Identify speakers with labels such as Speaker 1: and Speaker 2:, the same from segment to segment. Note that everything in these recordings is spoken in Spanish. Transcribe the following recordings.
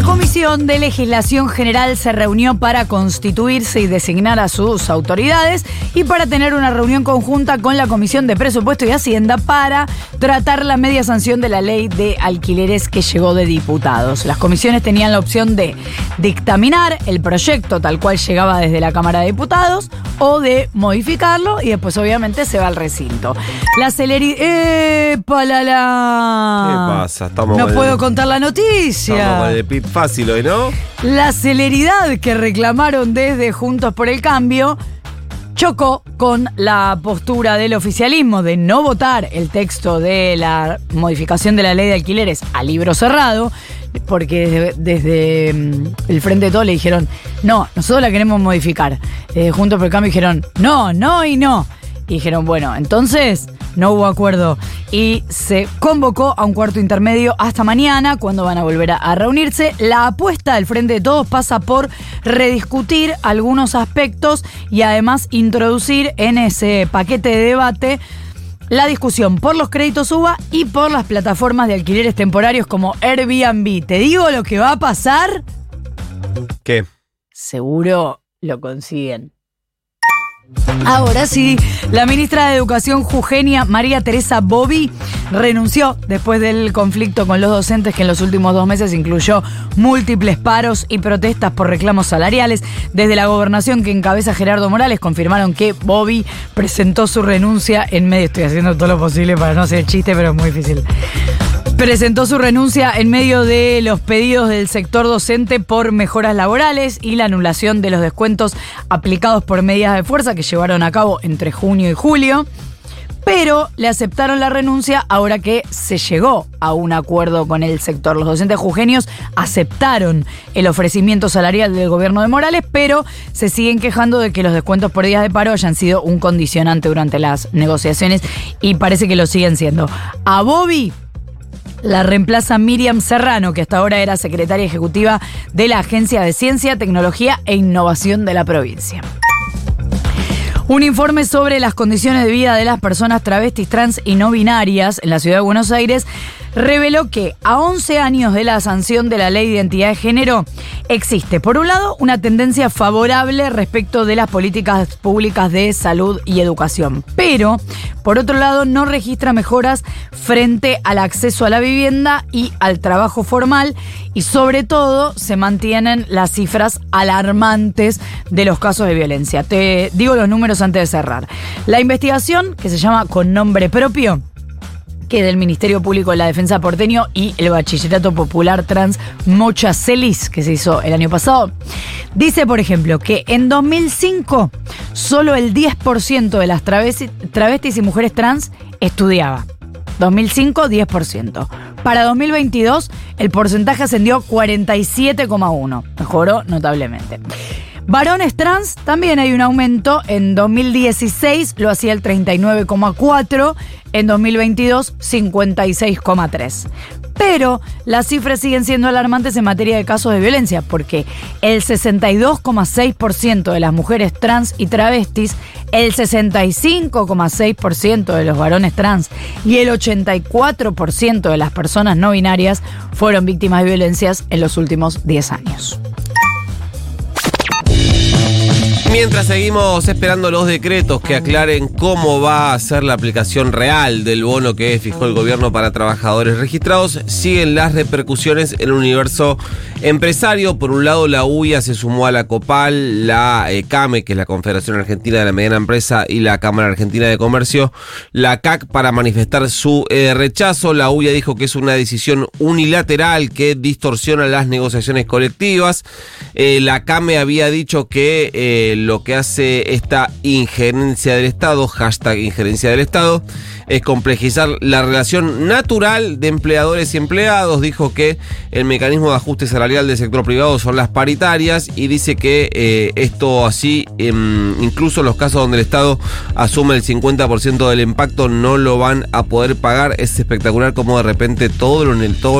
Speaker 1: La Comisión de Legislación General se reunió para constituirse y designar a sus autoridades y para tener una reunión conjunta con la Comisión de Presupuesto y Hacienda para tratar la media sanción de la ley de alquileres que llegó de diputados. Las comisiones tenían la opción de dictaminar el proyecto tal cual llegaba desde la Cámara de Diputados o de modificarlo y después obviamente se va al recinto. La celeridad... ¡Epa, la, la!
Speaker 2: ¿Qué pasa? Estamos
Speaker 1: no puedo
Speaker 2: el-
Speaker 1: contar la noticia.
Speaker 2: Estamos fácil hoy, ¿no?
Speaker 1: La celeridad que reclamaron desde Juntos por el Cambio chocó con la postura del oficialismo de no votar el texto de la modificación de la ley de alquileres a libro cerrado, porque desde, mm, el Frente de le dijeron, no, nosotros la queremos modificar. Eh, Juntos por el Cambio dijeron, no, no y no. Y dijeron, bueno, entonces no hubo acuerdo y se convocó a un cuarto intermedio hasta mañana, cuando van a volver a, reunirse. La apuesta del Frente de Todos pasa por rediscutir algunos aspectos y además introducir en ese paquete de debate la discusión por los créditos UBA y por las plataformas de alquileres temporarios como Airbnb. ¿Te digo lo que va a pasar?
Speaker 2: ¿Qué?
Speaker 1: Seguro lo consiguen. Ahora sí, la ministra de Educación Jugenia María Teresa Bobby renunció después del conflicto con los docentes que en los últimos dos meses incluyó múltiples paros y protestas por reclamos salariales. Desde la gobernación que encabeza Gerardo Morales confirmaron que Bobby presentó su renuncia en medio. Estoy haciendo todo lo posible para no hacer chiste, pero es muy difícil presentó su renuncia en medio de los pedidos del sector docente por mejoras laborales y la anulación de los descuentos aplicados por medidas de fuerza que llevaron a cabo entre junio y julio. Pero le aceptaron la renuncia ahora que se llegó a un acuerdo con el sector. Los docentes jujeños aceptaron el ofrecimiento salarial del gobierno de Morales, pero se siguen quejando de que los descuentos por días de paro hayan sido un condicionante durante las negociaciones y parece que lo siguen siendo. A Bobby la reemplaza Miriam Serrano, que hasta ahora era secretaria ejecutiva de la Agencia de Ciencia, Tecnología e Innovación de la provincia. Un informe sobre las condiciones de vida de las personas travestis, trans y no binarias en la ciudad de Buenos Aires reveló que a 11 años de la sanción de la ley de identidad de género existe, por un lado, una tendencia favorable respecto de las políticas públicas de salud y educación, pero, por otro lado, no registra mejoras frente al acceso a la vivienda y al trabajo formal y, sobre todo, se mantienen las cifras alarmantes de los casos de violencia. Te digo los números antes de cerrar. La investigación, que se llama Con Nombre Propio, que del Ministerio Público de la Defensa porteño y el Bachillerato Popular Trans Mocha Celis, que se hizo el año pasado. Dice, por ejemplo, que en 2005 solo el 10% de las travesti- travestis y mujeres trans estudiaba. 2005, 10%. Para 2022, el porcentaje ascendió 47,1%. Mejoró notablemente. Varones trans también hay un aumento. En 2016 lo hacía el 39,4, en 2022 56,3. Pero las cifras siguen siendo alarmantes en materia de casos de violencia, porque el 62,6% de las mujeres trans y travestis, el 65,6% de los varones trans y el 84% de las personas no binarias fueron víctimas de violencias en los últimos 10 años.
Speaker 2: Mientras seguimos esperando los decretos que aclaren cómo va a ser la aplicación real del bono que fijó el gobierno para trabajadores registrados, siguen las repercusiones en el universo empresario. Por un lado, la UIA se sumó a la COPAL, la eh, CAME, que es la Confederación Argentina de la Mediana Empresa, y la Cámara Argentina de Comercio, la CAC, para manifestar su eh, rechazo. La UIA dijo que es una decisión unilateral que distorsiona las negociaciones colectivas. Eh, la CAME había dicho que lo que hace esta injerencia del Estado, hashtag injerencia del Estado, es complejizar la relación natural de empleadores y empleados. Dijo que el mecanismo de ajuste salarial del sector privado son las paritarias y dice que eh, esto así, em, incluso los casos donde el Estado asume el 50% del impacto, no lo van a poder pagar. Es espectacular como de repente todos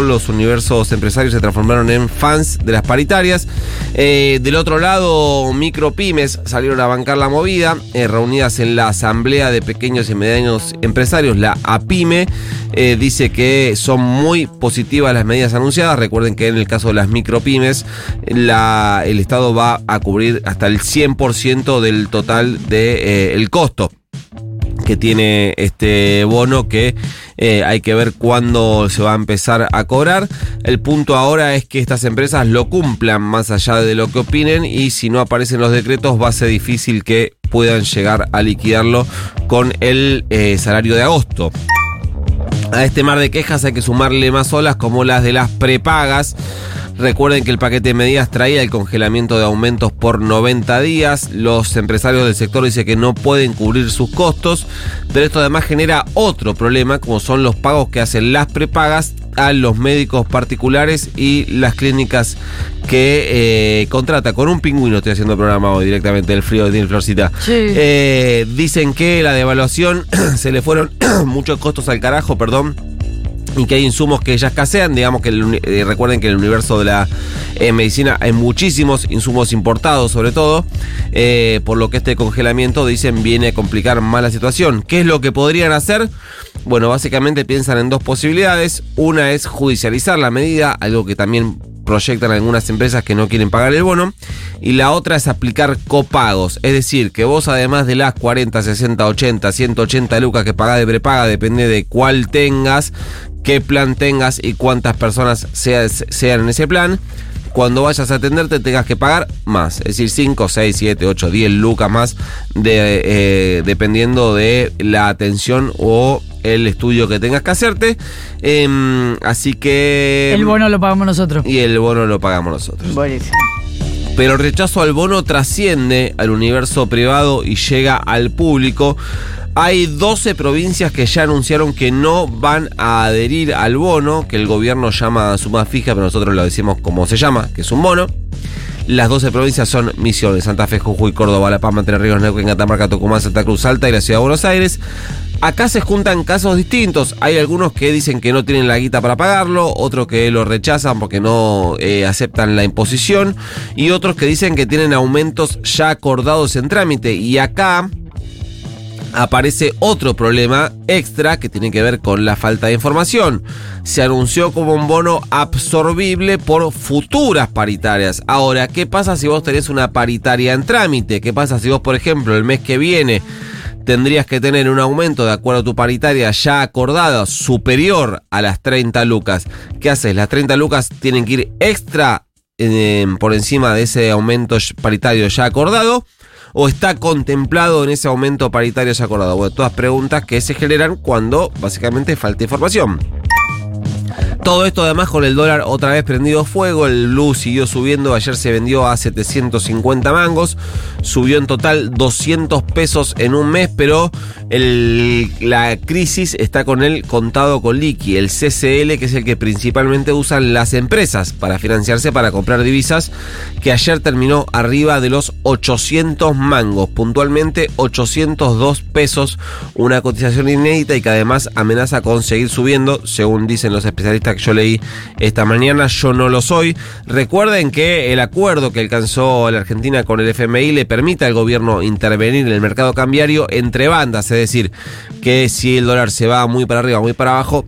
Speaker 2: los universos empresarios se transformaron en fans de las paritarias. Eh, del otro lado, micropymes salieron a bancar la movida, eh, reunidas en la Asamblea de Pequeños y Medianos Empresarios, la APIME. Eh, dice que son muy positivas las medidas anunciadas. Recuerden que en el caso de las micropymes, la, el Estado va a cubrir hasta el 100% del total del costo que tiene este bono que eh, hay que ver cuándo se va a empezar a cobrar. El punto ahora es que estas empresas lo cumplan más allá de lo que opinen y si no aparecen los decretos va a ser difícil que puedan llegar a liquidarlo con el eh, salario de agosto. A este mar de quejas hay que sumarle más olas como las de las prepagas. Recuerden que el paquete de medidas traía el congelamiento de aumentos por 90 días. Los empresarios del sector dicen que no pueden cubrir sus costos, pero esto además genera otro problema, como son los pagos que hacen las prepagas a los médicos particulares y las clínicas que eh, contrata con un pingüino. Estoy haciendo el programa hoy directamente del frío de Florcita. Eh, dicen que la devaluación se le fueron muchos costos al carajo, perdón y que hay insumos que ya escasean. Digamos que eh, recuerden que en el universo de la eh, medicina hay muchísimos insumos importados, sobre todo, eh, por lo que este congelamiento, dicen, viene a complicar más la situación. ¿Qué es lo que podrían hacer? Bueno, básicamente piensan en dos posibilidades. Una es judicializar la medida, algo que también proyectan algunas empresas que no quieren pagar el bono. Y la otra es aplicar copagos. Es decir, que vos además de las 40, 60, 80, 180 lucas que pagás de prepaga, depende de cuál tengas, qué plan tengas y cuántas personas sean en ese plan. Cuando vayas a atenderte tengas que pagar más, es decir, 5, 6, 7, 8, 10 lucas más, eh, dependiendo de la atención o el estudio que tengas que hacerte. Em, así que...
Speaker 1: El bono lo pagamos nosotros.
Speaker 2: Y el bono lo pagamos nosotros.
Speaker 1: Buenísimo.
Speaker 2: Pero el rechazo al bono trasciende al universo privado y llega al público. Hay 12 provincias que ya anunciaron que no van a adherir al bono, que el gobierno llama suma fija, pero nosotros lo decimos como se llama, que es un bono. Las 12 provincias son Misiones, Santa Fe, Jujuy, Córdoba, La Pampa, Entre Ríos, Neuquén, Catamarca, Tucumán, Santa Cruz, Salta y la Ciudad de Buenos Aires. Acá se juntan casos distintos. Hay algunos que dicen que no tienen la guita para pagarlo, otros que lo rechazan porque no eh, aceptan la imposición y otros que dicen que tienen aumentos ya acordados en trámite. Y acá aparece otro problema extra que tiene que ver con la falta de información. Se anunció como un bono absorbible por futuras paritarias. Ahora, ¿qué pasa si vos tenés una paritaria en trámite? ¿Qué pasa si vos, por ejemplo, el mes que viene tendrías que tener un aumento de acuerdo a tu paritaria ya acordada superior a las 30 lucas? ¿Qué haces? Las 30 lucas tienen que ir extra eh, por encima de ese aumento paritario ya acordado o está contemplado en ese aumento paritario ya acordado? Bueno, todas preguntas que se generan cuando básicamente falta información. Todo esto además con el dólar otra vez prendido fuego, el blue siguió subiendo, ayer se vendió a 750 mangos, subió en total 200 pesos en un mes, pero la crisis está con el contado con liqui, el CCL, que es el que principalmente usan las empresas para financiarse, para comprar divisas, que ayer terminó arriba de los 800 mangos, puntualmente 802 pesos, una cotización inédita y que además amenaza con seguir subiendo, según dicen los especialistas yo leí esta mañana, yo no lo soy. Recuerden que el acuerdo que alcanzó la Argentina con el FMI le permite al gobierno intervenir en el mercado cambiario entre bandas, es decir, que si el dólar se va muy para arriba, muy para abajo,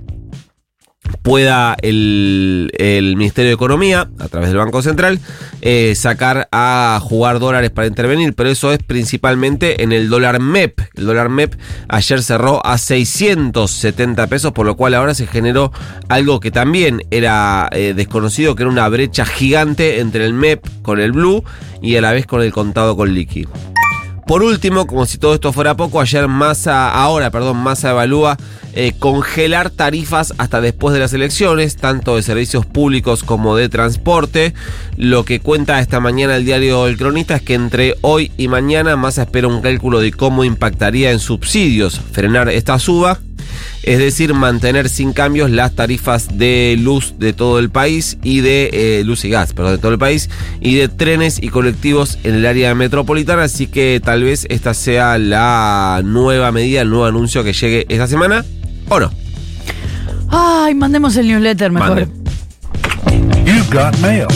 Speaker 2: pueda el, Ministerio de Economía, a través del Banco Central, eh, sacar a jugar dólares para intervenir, pero eso es principalmente en el dólar MEP. El dólar MEP ayer cerró a 670 pesos, por lo cual ahora se generó algo que también era eh, desconocido, que era una brecha gigante entre el MEP con el Blue y a la vez con el contado con liqui. Por último, como si todo esto fuera poco, ayer Massa, ahora, perdón, Massa evalúa eh, congelar tarifas hasta después de las elecciones, tanto de servicios públicos como de transporte. Lo que cuenta esta mañana el diario El Cronista es que entre hoy y mañana Massa espera un cálculo de cómo impactaría en subsidios frenar esta suba es decir, mantener sin cambios las tarifas de luz de todo el país y de eh, luz y gas, perdón, de todo el país y de trenes y colectivos en el área metropolitana, así que tal vez esta sea la nueva medida, el nuevo anuncio que llegue esta semana o no.
Speaker 1: Ay, mandemos el newsletter mejor.
Speaker 2: Mande.
Speaker 3: You've got mail.